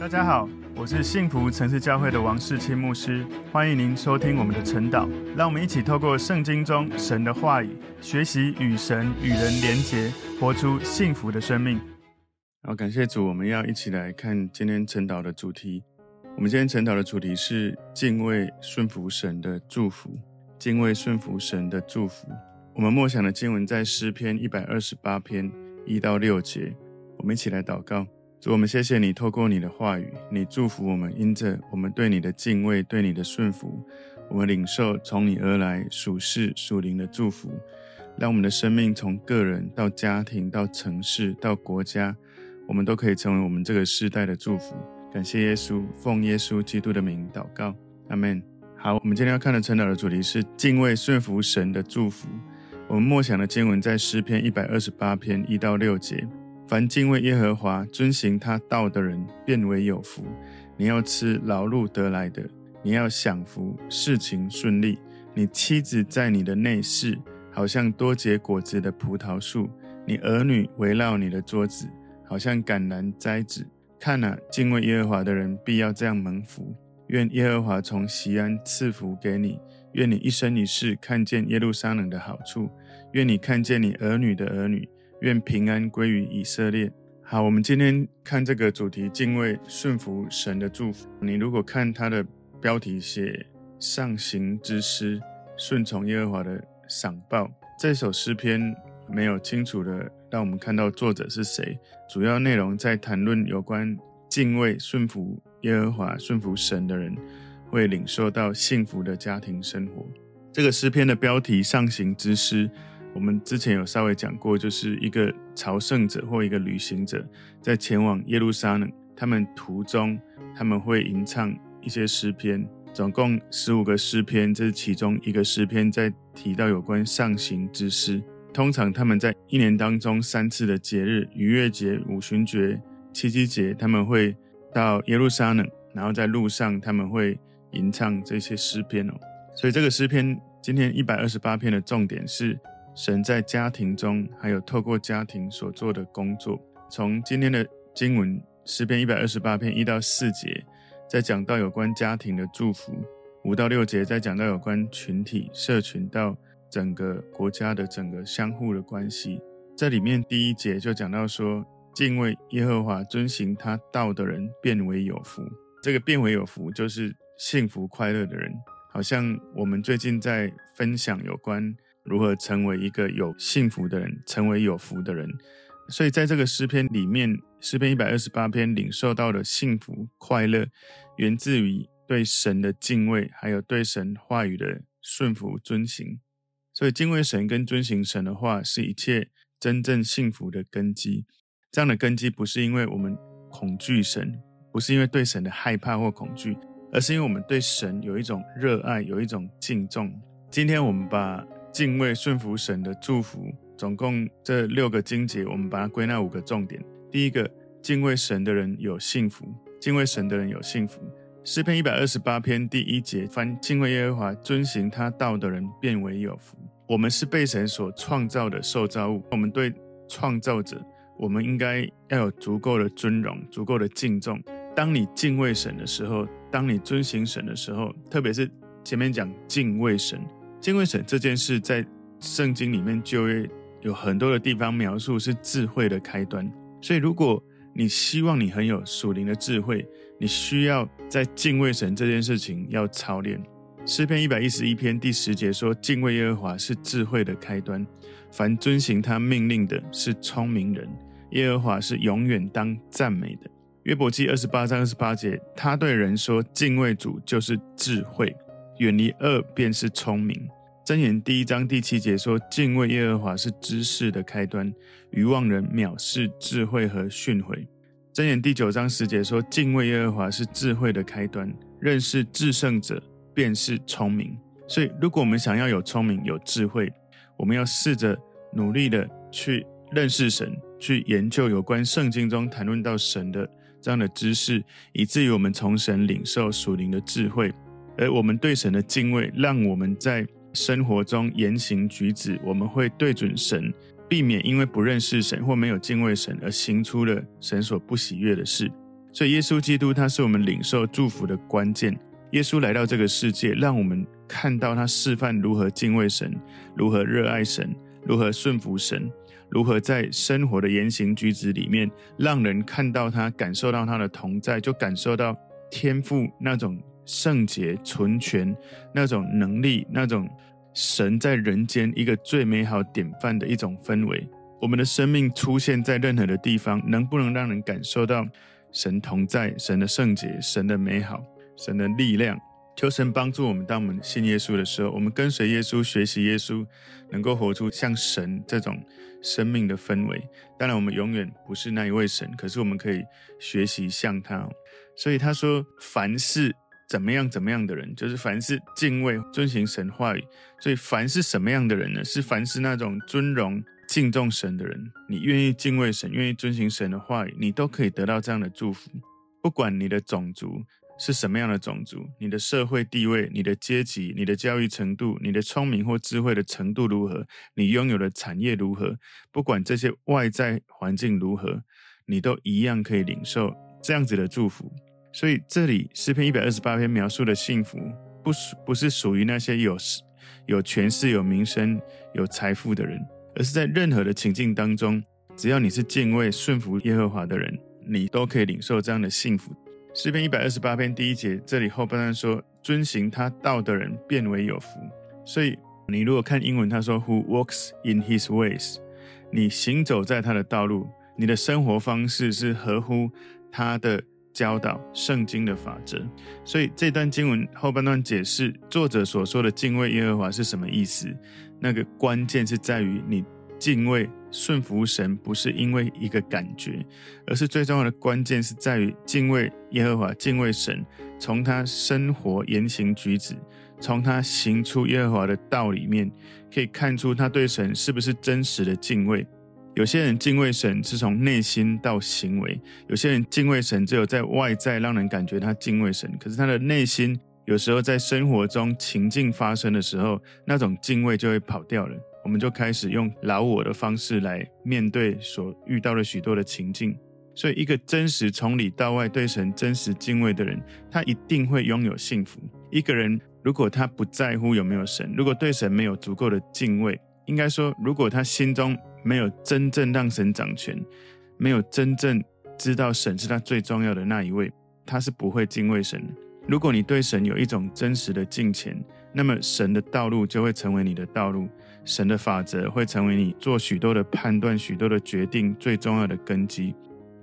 大家好，我是幸福城市教会的王世清牧师，欢迎您收听我们的晨祷。让我们一起透过圣经中神的话语，学习与神与人连结，活出幸福的生命。好，感谢主，我们要一起来看今天晨祷的主题。我们今天晨祷的主题是敬畏顺服神的祝福。敬畏顺服神的祝福。我们默想的经文在诗篇一百二十八篇一到六节。我们一起来祷告。主，我们谢谢你，透过你的话语，你祝福我们，因着我们对你的敬畏，对你的顺服，我们领受从你而来属世属灵的祝福，让我们的生命从个人到家庭到城市到国家，我们都可以成为我们这个世代的祝福。感谢耶稣，奉耶稣基督的名祷告，阿门。好，我们今天要看的晨祷的主题是敬畏顺服神的祝福。我们默想的经文在诗篇一百二十八篇一到六节。凡敬畏耶和华、遵行他道的人，便为有福。你要吃劳碌得来的，你要享福，事情顺利。你妻子在你的内室，好像多结果子的葡萄树；你儿女围绕你的桌子，好像橄榄摘子。看哪，敬畏耶和华的人必要这样蒙福。愿耶和华从西安赐福给你，愿你一生一世看见耶路撒冷的好处，愿你看见你儿女的儿女。愿平安归于以色列。好，我们今天看这个主题：敬畏顺服神的祝福。你如果看它的标题写“上行之诗”，顺从耶和华的赏报。这首诗篇没有清楚的让我们看到作者是谁。主要内容在谈论有关敬畏顺服耶和华、顺服神的人会领受到幸福的家庭生活。这个诗篇的标题“上行之诗”。我们之前有稍微讲过，就是一个朝圣者或一个旅行者在前往耶路撒冷，他们途中他们会吟唱一些诗篇，总共十五个诗篇，这是其中一个诗篇在提到有关上行之诗。通常他们在一年当中三次的节日——逾越节、五旬节、七七节，他们会到耶路撒冷，然后在路上他们会吟唱这些诗篇哦。所以这个诗篇今天一百二十八篇的重点是。神在家庭中，还有透过家庭所做的工作。从今天的经文诗篇一百二十八篇一到四节，在讲到有关家庭的祝福；五到六节在讲到有关群体、社群到整个国家的整个相互的关系。这里面第一节就讲到说，敬畏耶和华、遵行他道的人，变为有福。这个变为有福，就是幸福快乐的人。好像我们最近在分享有关。如何成为一个有幸福的人，成为有福的人？所以在这个诗篇里面，诗篇一百二十八篇领受到的幸福快乐，源自于对神的敬畏，还有对神话语的顺服遵行。所以敬畏神跟遵行神的话，是一切真正幸福的根基。这样的根基不是因为我们恐惧神，不是因为对神的害怕或恐惧，而是因为我们对神有一种热爱，有一种敬重。今天我们把敬畏顺服神的祝福，总共这六个经节，我们把它归纳五个重点。第一个，敬畏神的人有幸福；敬畏神的人有幸福。诗篇一百二十八篇第一节，凡敬畏耶和华、遵行他道的人，便为有福。我们是被神所创造的受造物，我们对创造者，我们应该要有足够的尊荣、足够的敬重。当你敬畏神的时候，当你遵行神的时候，特别是前面讲敬畏神。敬畏神这件事，在圣经里面就会有很多的地方描述是智慧的开端。所以，如果你希望你很有属灵的智慧，你需要在敬畏神这件事情要操练。诗篇一百一十一篇第十节说：“敬畏耶和华是智慧的开端，凡遵行他命令的是聪明人。耶和华是永远当赞美的。”约伯记二十八章二十八节，他对人说：“敬畏主就是智慧。”远离恶便是聪明。箴言第一章第七节说：“敬畏耶和华是知识的开端，愚妄人藐视智慧和训诲。”箴言第九章十节说：“敬畏耶和华是智慧的开端，认识至圣者便是聪明。”所以，如果我们想要有聪明、有智慧，我们要试着努力的去认识神，去研究有关圣经中谈论到神的这样的知识，以至于我们从神领受属灵的智慧。而我们对神的敬畏，让我们在生活中言行举止，我们会对准神，避免因为不认识神或没有敬畏神而行出了神所不喜悦的事。所以耶稣基督他是我们领受祝福的关键。耶稣来到这个世界，让我们看到他示范如何敬畏神，如何热爱神，如何顺服神，如何在生活的言行举止里面，让人看到他，感受到他的同在，就感受到天赋那种圣洁、纯全那种能力，那种神在人间一个最美好典范的一种氛围。我们的生命出现在任何的地方，能不能让人感受到神同在、神的圣洁、神的美好？神的力量，求神帮助我们。当我们信耶稣的时候，我们跟随耶稣，学习耶稣，能够活出像神这种生命的氛围。当然，我们永远不是那一位神，可是我们可以学习像他。所以他说，凡事怎么样怎么样的人，就是凡是敬畏、遵行神话语。所以，凡是什么样的人呢？是凡是那种尊荣、敬重神的人。你愿意敬畏神，愿意遵行神的话语，你都可以得到这样的祝福。不管你的种族。是什么样的种族？你的社会地位、你的阶级、你的教育程度、你的聪明或智慧的程度如何？你拥有的产业如何？不管这些外在环境如何，你都一样可以领受这样子的祝福。所以这里诗篇一百二十八篇描述的幸福，不属不是属于那些有有权势、有名声、有财富的人，而是在任何的情境当中，只要你是敬畏顺服耶和华的人，你都可以领受这样的幸福。诗篇一百二十八篇第一节，这里后半段说：“遵行他道的人，变为有福。”所以你如果看英文，他说：“Who walks in his ways？” 你行走在他的道路，你的生活方式是合乎他的教导、圣经的法则。所以这段经文后半段解释作者所说的敬畏耶和华是什么意思？那个关键是在于你敬畏。顺服神不是因为一个感觉，而是最重要的关键是在于敬畏耶和华，敬畏神。从他生活言行举止，从他行出耶和华的道里面，可以看出他对神是不是真实的敬畏。有些人敬畏神是从内心到行为，有些人敬畏神只有在外在让人感觉他敬畏神，可是他的内心有时候在生活中情境发生的时候，那种敬畏就会跑掉了。我们就开始用老我的方式来面对所遇到的许多的情境，所以一个真实从里到外对神真实敬畏的人，他一定会拥有幸福。一个人如果他不在乎有没有神，如果对神没有足够的敬畏，应该说，如果他心中没有真正让神掌权，没有真正知道神是他最重要的那一位，他是不会敬畏神的。如果你对神有一种真实的敬虔，那么神的道路就会成为你的道路。神的法则会成为你做许多的判断、许多的决定最重要的根基。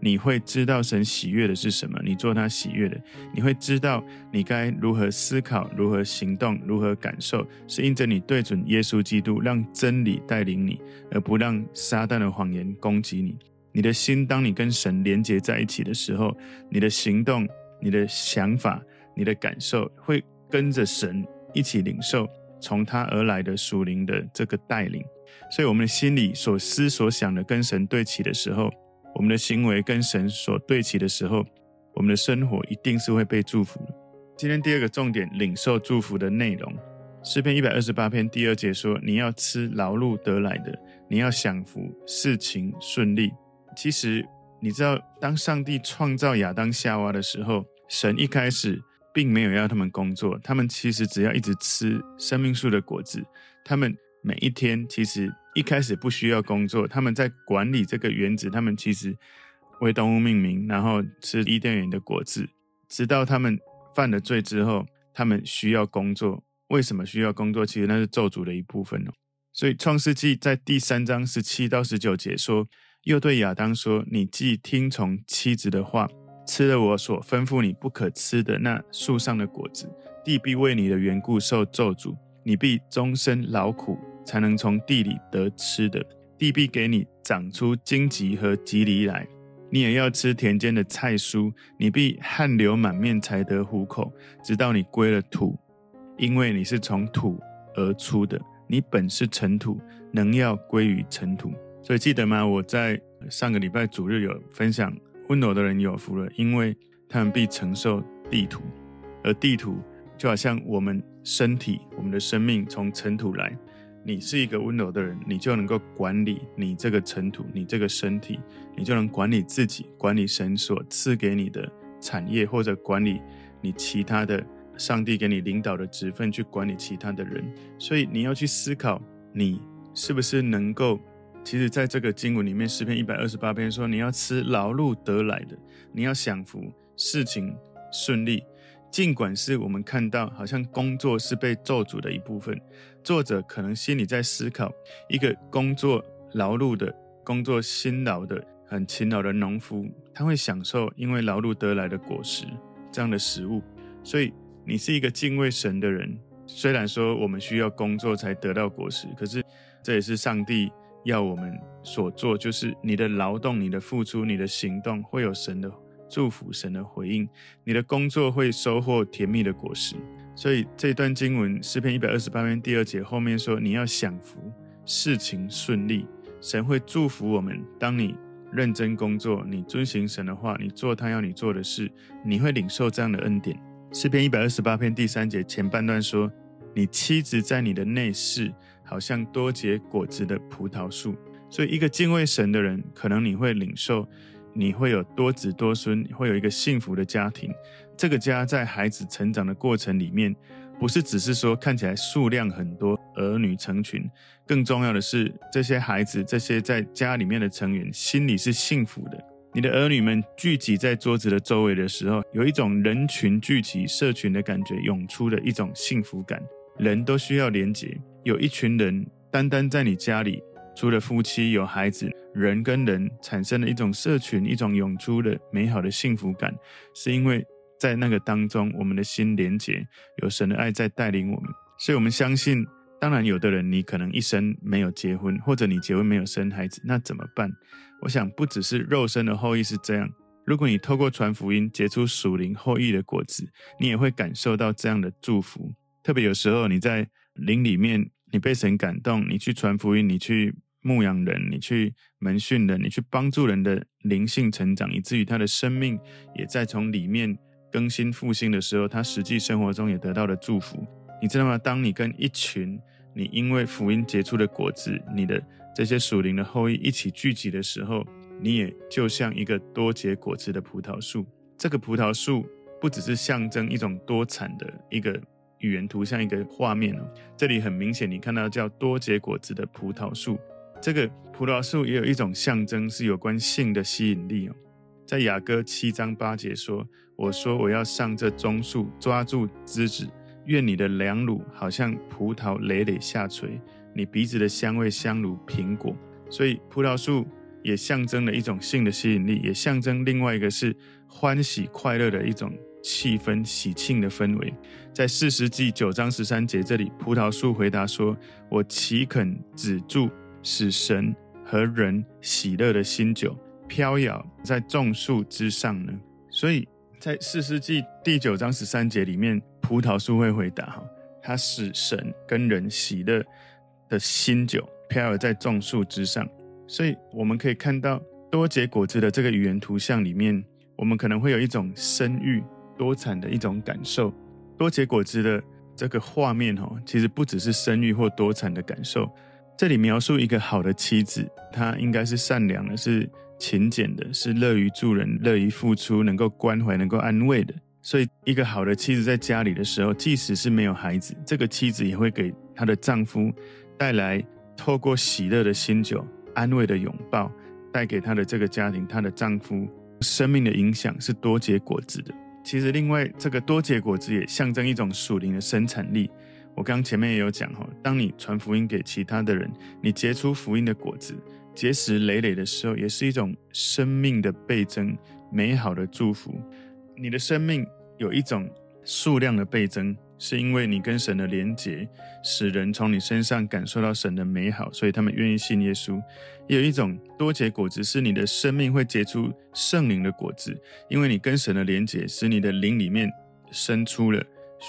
你会知道神喜悦的是什么，你做他喜悦的。你会知道你该如何思考、如何行动、如何感受，是因着你对准耶稣基督，让真理带领你，而不让撒旦的谎言攻击你。你的心，当你跟神连接在一起的时候，你的行动、你的想法、你的感受，会跟着神一起领受。从他而来的属灵的这个带领，所以我们的心里所思所想的跟神对齐的时候，我们的行为跟神所对齐的时候，我们的生活一定是会被祝福的。今天第二个重点，领受祝福的内容，诗篇一百二十八篇第二节说：“你要吃劳碌得来的，你要享福，事情顺利。”其实你知道，当上帝创造亚当夏娃的时候，神一开始。并没有要他们工作，他们其实只要一直吃生命树的果子。他们每一天其实一开始不需要工作，他们在管理这个园子。他们其实为动物命名，然后吃伊甸园的果子。直到他们犯了罪之后，他们需要工作。为什么需要工作？其实那是咒诅的一部分哦。所以创世纪在第三章十七到十九节说：“又对亚当说，你既听从妻子的话。”吃了我所吩咐你不可吃的那树上的果子，地必为你的缘故受咒诅，你必终身劳苦，才能从地里得吃的。地必给你长出荆棘和蒺藜来，你也要吃田间的菜蔬。你必汗流满面才得糊口，直到你归了土，因为你是从土而出的，你本是尘土，能要归于尘土。所以记得吗？我在上个礼拜主日有分享。温柔的人有福了，因为他们必承受地土，而地土就好像我们身体、我们的生命从尘土来。你是一个温柔的人，你就能够管理你这个尘土、你这个身体，你就能管理自己，管理神所赐给你的产业，或者管理你其他的上帝给你领导的职分，去管理其他的人。所以你要去思考，你是不是能够。其实，在这个经文里面，诗篇一百二十八篇说，你要吃劳碌得来的，你要享福，事情顺利。尽管是我们看到，好像工作是被咒诅的一部分，作者可能心里在思考，一个工作劳碌的、工作辛劳的、很勤劳的农夫，他会享受因为劳碌得来的果实这样的食物。所以，你是一个敬畏神的人。虽然说我们需要工作才得到果实，可是这也是上帝。要我们所做，就是你的劳动、你的付出、你的行动，会有神的祝福、神的回应。你的工作会收获甜蜜的果实。所以这段经文诗篇一百二十八篇第二节后面说：“你要享福，事情顺利，神会祝福我们。当你认真工作，你遵行神的话，你做他要你做的事，你会领受这样的恩典。”诗篇一百二十八篇第三节前半段说：“你妻子在你的内室。”好像多结果子的葡萄树，所以一个敬畏神的人，可能你会领受，你会有多子多孙，会有一个幸福的家庭。这个家在孩子成长的过程里面，不是只是说看起来数量很多，儿女成群，更重要的是这些孩子，这些在家里面的成员心里是幸福的。你的儿女们聚集在桌子的周围的时候，有一种人群聚集、社群的感觉涌出的一种幸福感。人都需要连结。有一群人单单在你家里，除了夫妻有孩子，人跟人产生了一种社群，一种涌出的美好的幸福感，是因为在那个当中，我们的心连结，有神的爱在带领我们，所以我们相信。当然，有的人你可能一生没有结婚，或者你结婚没有生孩子，那怎么办？我想不只是肉身的后裔是这样，如果你透过传福音结出属灵后裔的果子，你也会感受到这样的祝福。特别有时候你在灵里面。你被神感动，你去传福音，你去牧羊人，你去门训人，你去帮助人的灵性成长，以至于他的生命也在从里面更新复兴的时候，他实际生活中也得到了祝福。你知道吗？当你跟一群你因为福音结出的果子，你的这些属灵的后裔一起聚集的时候，你也就像一个多结果子的葡萄树。这个葡萄树不只是象征一种多产的一个。语言图像一个画面哦，这里很明显，你看到叫多结果子的葡萄树。这个葡萄树也有一种象征，是有关性的吸引力哦。在雅歌七章八节说：“我说我要上这棕树，抓住枝子，愿你的两乳好像葡萄累累下垂，你鼻子的香味香如苹果。”所以葡萄树也象征了一种性的吸引力，也象征另外一个是欢喜快乐的一种。气氛喜庆的氛围，在四十记九章十三节这里，葡萄树回答说：“我岂肯止住使神和人喜乐的新酒飘摇在众树之上呢？”所以在四世纪第九章十三节里面，葡萄树会回答：“哈，它使神跟人喜乐的新酒飘摇在众树之上。”所以我们可以看到多结果子的这个语言图像里面，我们可能会有一种生育。多产的一种感受，多结果子的这个画面哦，其实不只是生育或多产的感受。这里描述一个好的妻子，她应该是善良的，是勤俭的，是乐于助人、乐于付出、能够关怀、能够安慰的。所以，一个好的妻子在家里的时候，即使是没有孩子，这个妻子也会给她的丈夫带来透过喜乐的新酒、安慰的拥抱，带给她的这个家庭、她的丈夫生命的影响是多结果子的。其实，另外这个多结果子也象征一种属灵的生产力。我刚前面也有讲哈，当你传福音给其他的人，你结出福音的果子，结实累累的时候，也是一种生命的倍增，美好的祝福。你的生命有一种数量的倍增。是因为你跟神的连结，使人从你身上感受到神的美好，所以他们愿意信耶稣。也有一种多结果子，是你的生命会结出圣灵的果子，因为你跟神的连结，使你的灵里面生出了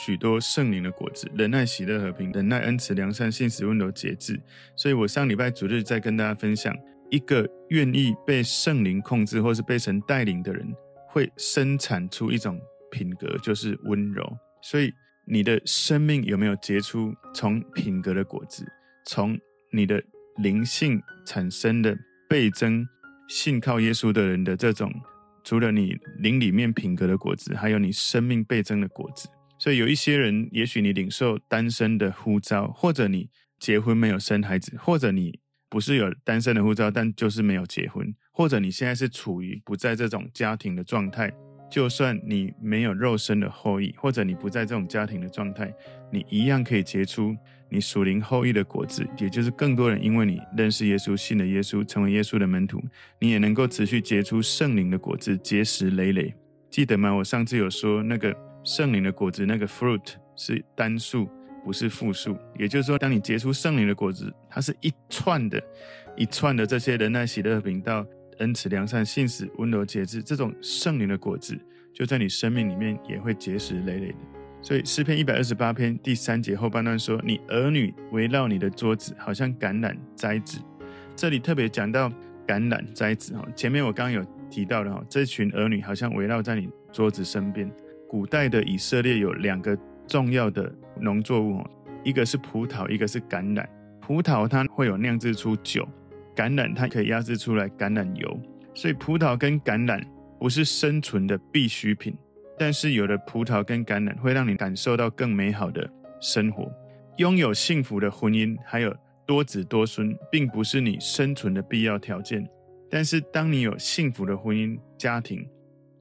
许多圣灵的果子：忍耐、喜乐、和平、忍耐、恩慈、良善、信实、温柔、节制。所以我上礼拜主日在跟大家分享，一个愿意被圣灵控制或是被神带领的人，会生产出一种品格，就是温柔。所以。你的生命有没有结出从品格的果子？从你的灵性产生的倍增，信靠耶稣的人的这种除了你灵里面品格的果子，还有你生命倍增的果子。所以有一些人，也许你领受单身的呼召，或者你结婚没有生孩子，或者你不是有单身的呼召，但就是没有结婚，或者你现在是处于不在这种家庭的状态。就算你没有肉身的后裔，或者你不在这种家庭的状态，你一样可以结出你属灵后裔的果子，也就是更多人因为你认识耶稣、信了耶稣、成为耶稣的门徒，你也能够持续结出圣灵的果子，结实累累。记得吗？我上次有说那个圣灵的果子，那个 fruit 是单数，不是复数。也就是说，当你结出圣灵的果子，它是一串的，一串的这些仁爱、喜乐、和平、道。恩慈、良善、信实、温柔、节制，这种圣灵的果子，就在你生命里面也会结实累累的。所以诗篇一百二十八篇第三节后半段说：“你儿女围绕你的桌子，好像橄榄摘子。”这里特别讲到橄榄摘子哈。前面我刚刚有提到的哈，这群儿女好像围绕在你桌子身边。古代的以色列有两个重要的农作物，一个是葡萄，一个是橄榄。葡萄它会有酿制出酒。橄榄它可以压制出来橄榄油，所以葡萄跟橄榄不是生存的必需品，但是有了葡萄跟橄榄会让你感受到更美好的生活，拥有幸福的婚姻，还有多子多孙，并不是你生存的必要条件。但是当你有幸福的婚姻家庭，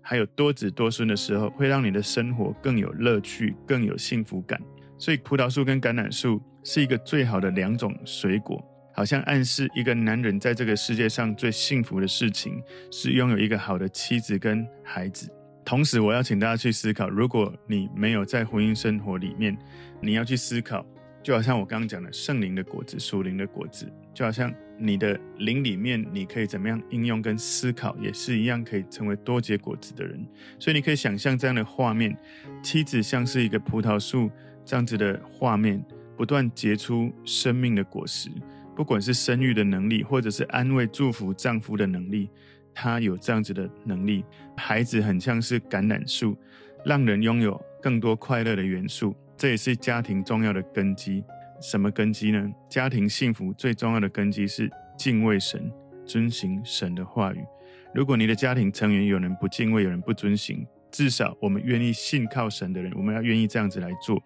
还有多子多孙的时候，会让你的生活更有乐趣，更有幸福感。所以葡萄树跟橄榄树是一个最好的两种水果。好像暗示一个男人在这个世界上最幸福的事情是拥有一个好的妻子跟孩子。同时，我要请大家去思考，如果你没有在婚姻生活里面，你要去思考，就好像我刚刚讲的圣灵的果子、属灵的果子，就好像你的灵里面，你可以怎么样应用跟思考，也是一样可以成为多结果子的人。所以你可以想象这样的画面：妻子像是一个葡萄树这样子的画面，不断结出生命的果实。不管是生育的能力，或者是安慰、祝福丈夫的能力，她有这样子的能力。孩子很像是橄榄树，让人拥有更多快乐的元素。这也是家庭重要的根基。什么根基呢？家庭幸福最重要的根基是敬畏神，遵行神的话语。如果你的家庭成员有人不敬畏，有人不遵行，至少我们愿意信靠神的人，我们要愿意这样子来做。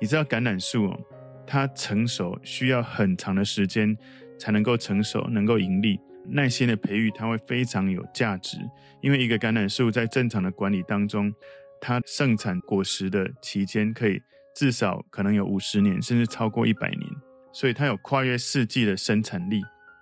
你知道橄榄树哦？它成熟需要很长的时间才能够成熟，能够盈利。耐心的培育，它会非常有价值。因为一个橄榄树在正常的管理当中，它盛产果实的期间可以至少可能有五十年，甚至超过一百年。所以它有跨越世纪的生产力，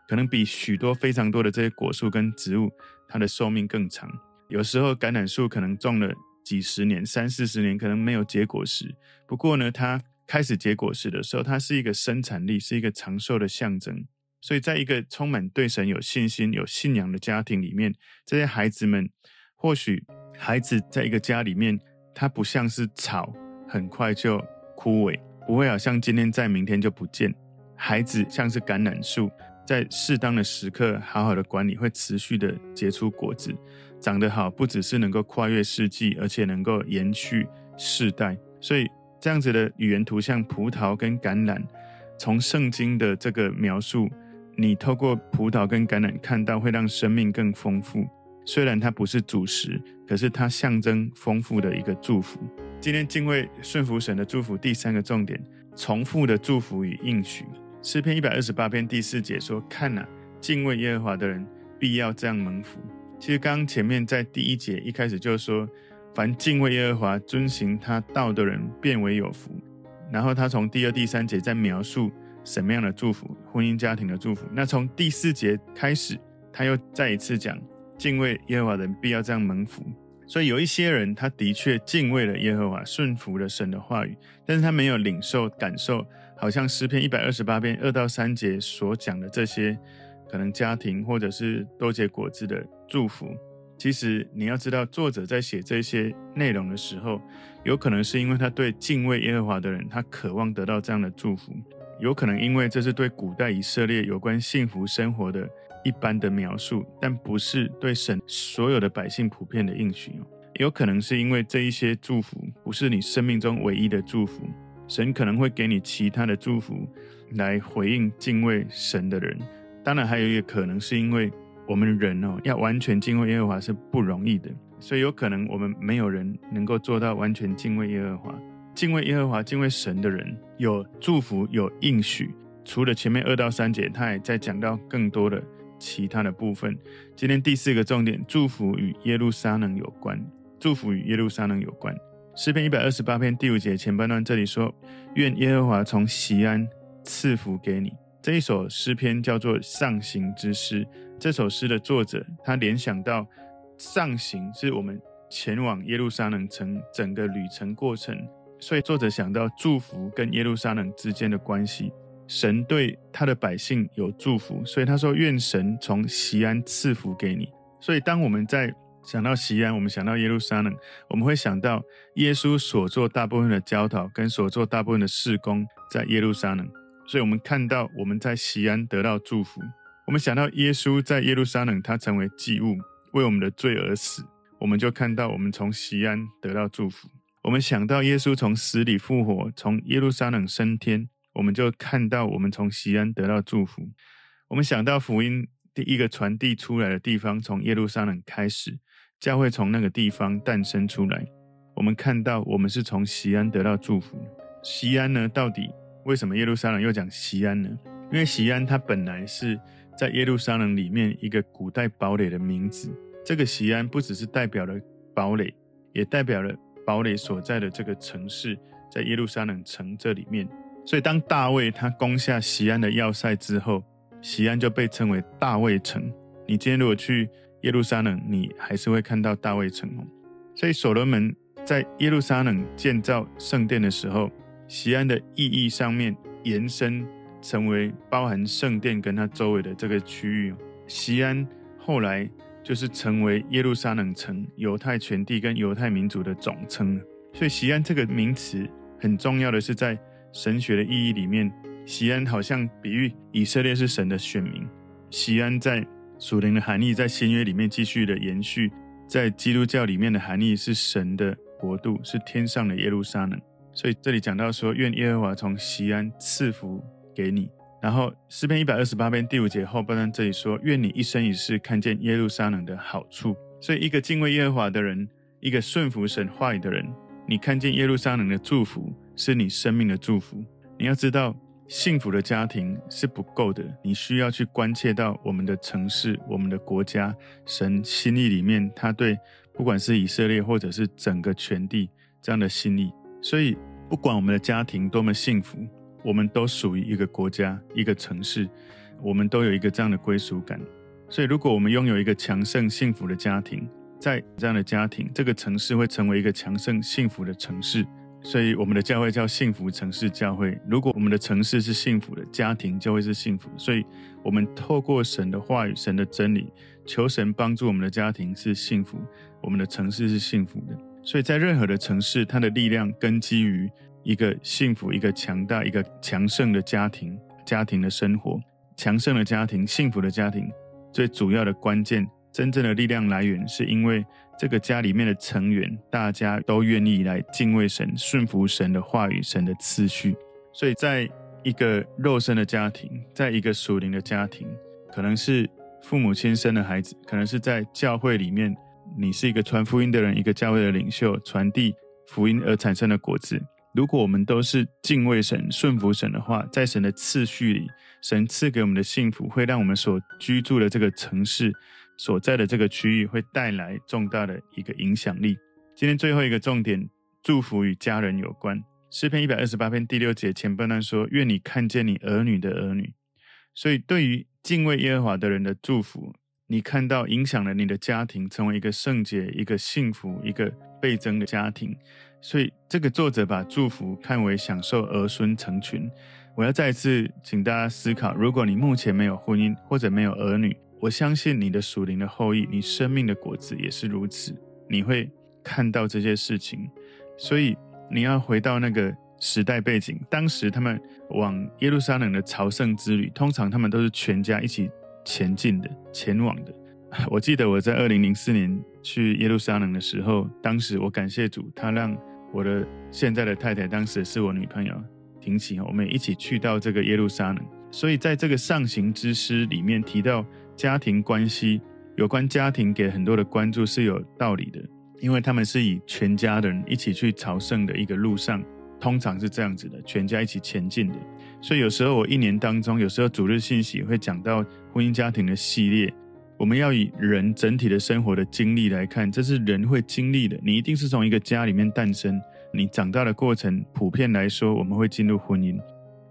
可能比许多非常多的这些果树跟植物，它的寿命更长。有时候橄榄树可能种了几十年、三四十年，可能没有结果实。不过呢，它开始结果实的时候，它是一个生产力，是一个长寿的象征。所以，在一个充满对神有信心、有信仰的家庭里面，这些孩子们，或许孩子在一个家里面，他不像是草，很快就枯萎，不会好像今天在，明天就不见。孩子像是橄榄树，在适当的时刻，好好的管理，会持续的结出果子，长得好，不只是能够跨越世纪，而且能够延续世代。所以。这样子的语言图像，葡萄跟橄榄，从圣经的这个描述，你透过葡萄跟橄榄看到，会让生命更丰富。虽然它不是主食，可是它象征丰富的一个祝福。今天敬畏顺服神的祝福，第三个重点，重复的祝福与应许。诗篇一百二十八篇第四节说：“看哪，敬畏耶和华的人必要这样蒙福。”其实刚前面在第一节一开始就说。凡敬畏耶和华、遵行他道的人，便为有福。然后他从第二、第三节在描述什么样的祝福，婚姻家庭的祝福。那从第四节开始，他又再一次讲，敬畏耶和华的人必要这样蒙福。所以有一些人，他的确敬畏了耶和华，顺服了神的话语，但是他没有领受、感受，好像诗篇一百二十八篇二到三节所讲的这些，可能家庭或者是多结果子的祝福。其实你要知道，作者在写这些内容的时候，有可能是因为他对敬畏耶和华的人，他渴望得到这样的祝福；有可能因为这是对古代以色列有关幸福生活的一般的描述，但不是对神所有的百姓普遍的应许；有可能是因为这一些祝福不是你生命中唯一的祝福，神可能会给你其他的祝福来回应敬畏神的人。当然，还有一个可能是因为。我们人哦，要完全敬畏耶和华是不容易的，所以有可能我们没有人能够做到完全敬畏耶和华。敬畏耶和华、敬畏神的人，有祝福，有应许。除了前面二到三节，他也在讲到更多的其他的部分。今天第四个重点，祝福与耶路撒冷有关。祝福与耶路撒冷有关。诗篇一百二十八篇第五节前半段这里说：“愿耶和华从西安赐福给你。”这一首诗篇叫做上行之诗。这首诗的作者他联想到上行是我们前往耶路撒冷城整个旅程过程，所以作者想到祝福跟耶路撒冷之间的关系。神对他的百姓有祝福，所以他说：“愿神从西安赐福给你。”所以当我们在想到西安，我们想到耶路撒冷，我们会想到耶稣所做大部分的教导跟所做大部分的事工在耶路撒冷。所以，我们看到我们在西安得到祝福。我们想到耶稣在耶路撒冷，他成为祭物，为我们的罪而死，我们就看到我们从西安得到祝福。我们想到耶稣从死里复活，从耶路撒冷升天，我们就看到我们从西安得到祝福。我们想到福音第一个传递出来的地方，从耶路撒冷开始，教会从那个地方诞生出来，我们看到我们是从西安得到祝福。西安呢，到底？为什么耶路撒冷又讲西安呢？因为西安它本来是在耶路撒冷里面一个古代堡垒的名字。这个西安不只是代表了堡垒，也代表了堡垒所在的这个城市，在耶路撒冷城这里面。所以当大卫他攻下西安的要塞之后，西安就被称为大卫城。你今天如果去耶路撒冷，你还是会看到大卫城哦。所以所罗门在耶路撒冷建造圣殿的时候，西安的意义上面延伸成为包含圣殿跟它周围的这个区域。西安后来就是成为耶路撒冷城、犹太全地跟犹太民族的总称。所以西安这个名词很重要的是在神学的意义里面，锡安好像比喻以色列是神的选民。锡安在属灵的含义在新约里面继续的延续，在基督教里面的含义是神的国度，是天上的耶路撒冷。所以这里讲到说，愿耶和华从锡安赐福给你。然后诗篇一百二十八篇第五节后半段这里说，愿你一生一世看见耶路撒冷的好处。所以一个敬畏耶和华的人，一个顺服神话语的人，你看见耶路撒冷的祝福，是你生命的祝福。你要知道，幸福的家庭是不够的，你需要去关切到我们的城市、我们的国家，神心意里面，他对不管是以色列或者是整个全地这样的心意。所以，不管我们的家庭多么幸福，我们都属于一个国家、一个城市，我们都有一个这样的归属感。所以，如果我们拥有一个强盛、幸福的家庭，在这样的家庭，这个城市会成为一个强盛、幸福的城市。所以，我们的教会叫幸福城市教会。如果我们的城市是幸福的，家庭就会是幸福。所以，我们透过神的话语、神的真理，求神帮助我们的家庭是幸福，我们的城市是幸福的。所以在任何的城市，它的力量根基于一个幸福、一个强大、一个强盛的家庭，家庭的生活，强盛的家庭、幸福的家庭，最主要的关键、真正的力量来源，是因为这个家里面的成员，大家都愿意来敬畏神、顺服神的话语、神的次序。所以，在一个肉身的家庭，在一个属灵的家庭，可能是父母亲生的孩子，可能是在教会里面。你是一个传福音的人，一个教会的领袖，传递福音而产生的果子。如果我们都是敬畏神、顺服神的话，在神的次序里，神赐给我们的幸福，会让我们所居住的这个城市、所在的这个区域，会带来重大的一个影响力。今天最后一个重点，祝福与家人有关。诗篇一百二十八篇第六节前半段说：“愿你看见你儿女的儿女。”所以，对于敬畏耶和华的人的祝福。你看到影响了你的家庭，成为一个圣洁、一个幸福、一个倍增的家庭。所以，这个作者把祝福看为享受儿孙成群。我要再次请大家思考：如果你目前没有婚姻或者没有儿女，我相信你的属灵的后裔，你生命的果子也是如此。你会看到这些事情。所以，你要回到那个时代背景，当时他们往耶路撒冷的朝圣之旅，通常他们都是全家一起。前进的，前往的。我记得我在二零零四年去耶路撒冷的时候，当时我感谢主，他让我的现在的太太，当时是我女朋友，婷琪，我们一起去到这个耶路撒冷。所以在这个上行之诗里面提到家庭关系，有关家庭给很多的关注是有道理的，因为他们是以全家的人一起去朝圣的一个路上，通常是这样子的，全家一起前进的。所以有时候我一年当中，有时候主日信息会讲到婚姻家庭的系列。我们要以人整体的生活的经历来看，这是人会经历的。你一定是从一个家里面诞生，你长大的过程，普遍来说，我们会进入婚姻。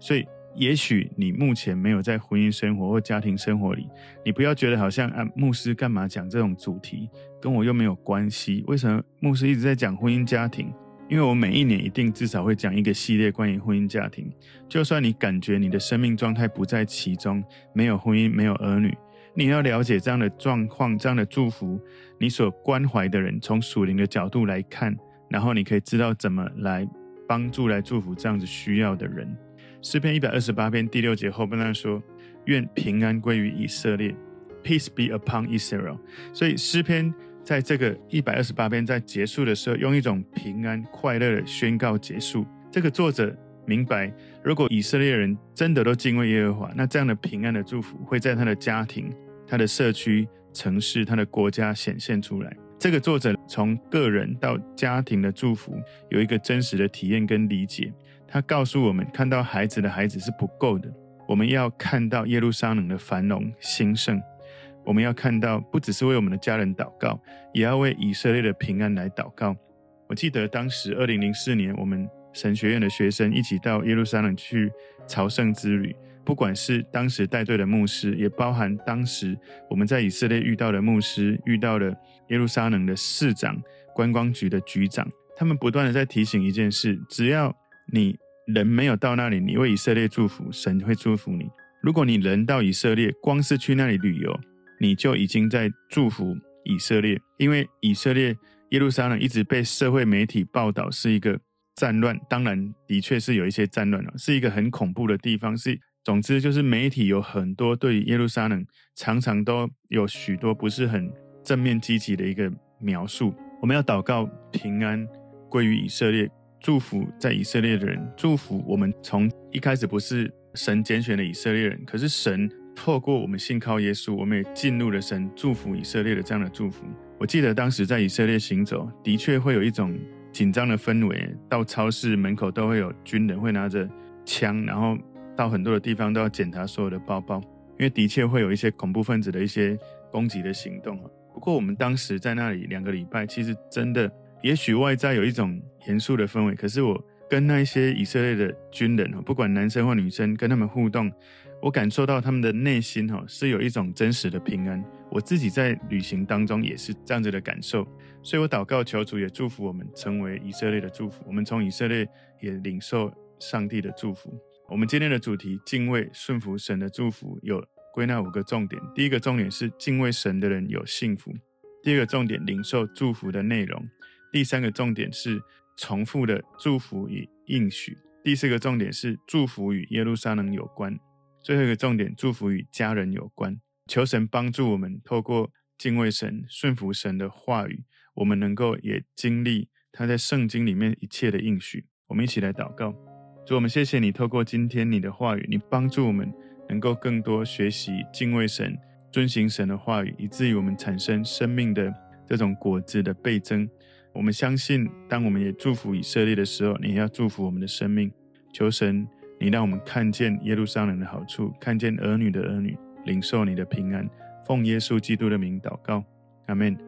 所以，也许你目前没有在婚姻生活或家庭生活里，你不要觉得好像啊，牧师干嘛讲这种主题，跟我又没有关系。为什么牧师一直在讲婚姻家庭？因为我每一年一定至少会讲一个系列关于婚姻家庭。就算你感觉你的生命状态不在其中，没有婚姻，没有儿女，你要了解这样的状况，这样的祝福，你所关怀的人，从属灵的角度来看，然后你可以知道怎么来帮助、来祝福这样子需要的人。诗篇一百二十八篇第六节后半段说：“愿平安归于以色列，Peace be upon Israel。”所以诗篇。在这个一百二十八篇在结束的时候，用一种平安快乐的宣告结束。这个作者明白，如果以色列人真的都敬畏耶和华，那这样的平安的祝福会在他的家庭、他的社区、城市、他的国家显现出来。这个作者从个人到家庭的祝福有一个真实的体验跟理解。他告诉我们，看到孩子的孩子是不够的，我们要看到耶路撒冷的繁荣兴盛。我们要看到，不只是为我们的家人祷告，也要为以色列的平安来祷告。我记得当时二零零四年，我们神学院的学生一起到耶路撒冷去朝圣之旅，不管是当时带队的牧师，也包含当时我们在以色列遇到的牧师，遇到了耶路撒冷的市长、观光局的局长，他们不断的在提醒一件事：只要你人没有到那里，你为以色列祝福，神会祝福你。如果你人到以色列，光是去那里旅游，你就已经在祝福以色列，因为以色列耶路撒冷一直被社会媒体报道是一个战乱，当然的确是有一些战乱了，是一个很恐怖的地方。是，总之就是媒体有很多对耶路撒冷常常都有许多不是很正面积极的一个描述。我们要祷告平安归于以色列，祝福在以色列的人，祝福我们从一开始不是神拣选的以色列人，可是神。透过我们信靠耶稣，我们也进入了神祝福以色列的这样的祝福。我记得当时在以色列行走，的确会有一种紧张的氛围。到超市门口都会有军人会拿着枪，然后到很多的地方都要检查所有的包包，因为的确会有一些恐怖分子的一些攻击的行动。不过我们当时在那里两个礼拜，其实真的，也许外在有一种严肃的氛围，可是我跟那些以色列的军人，不管男生或女生，跟他们互动。我感受到他们的内心哈是有一种真实的平安，我自己在旅行当中也是这样子的感受，所以我祷告求主也祝福我们成为以色列的祝福，我们从以色列也领受上帝的祝福。我们今天的主题敬畏顺服神的祝福有归纳五个重点，第一个重点是敬畏神的人有幸福，第二个重点领受祝福的内容，第三个重点是重复的祝福与应许，第四个重点是祝福与耶路撒冷有关。最后一个重点，祝福与家人有关。求神帮助我们，透过敬畏神、顺服神的话语，我们能够也经历他在圣经里面一切的应许。我们一起来祷告，主，我们谢谢你，透过今天你的话语，你帮助我们能够更多学习敬畏神、遵行神的话语，以至于我们产生生命的这种果子的倍增。我们相信，当我们也祝福以色列的时候，你也要祝福我们的生命。求神。你让我们看见耶路撒冷的好处，看见儿女的儿女领受你的平安，奉耶稣基督的名祷告，阿门。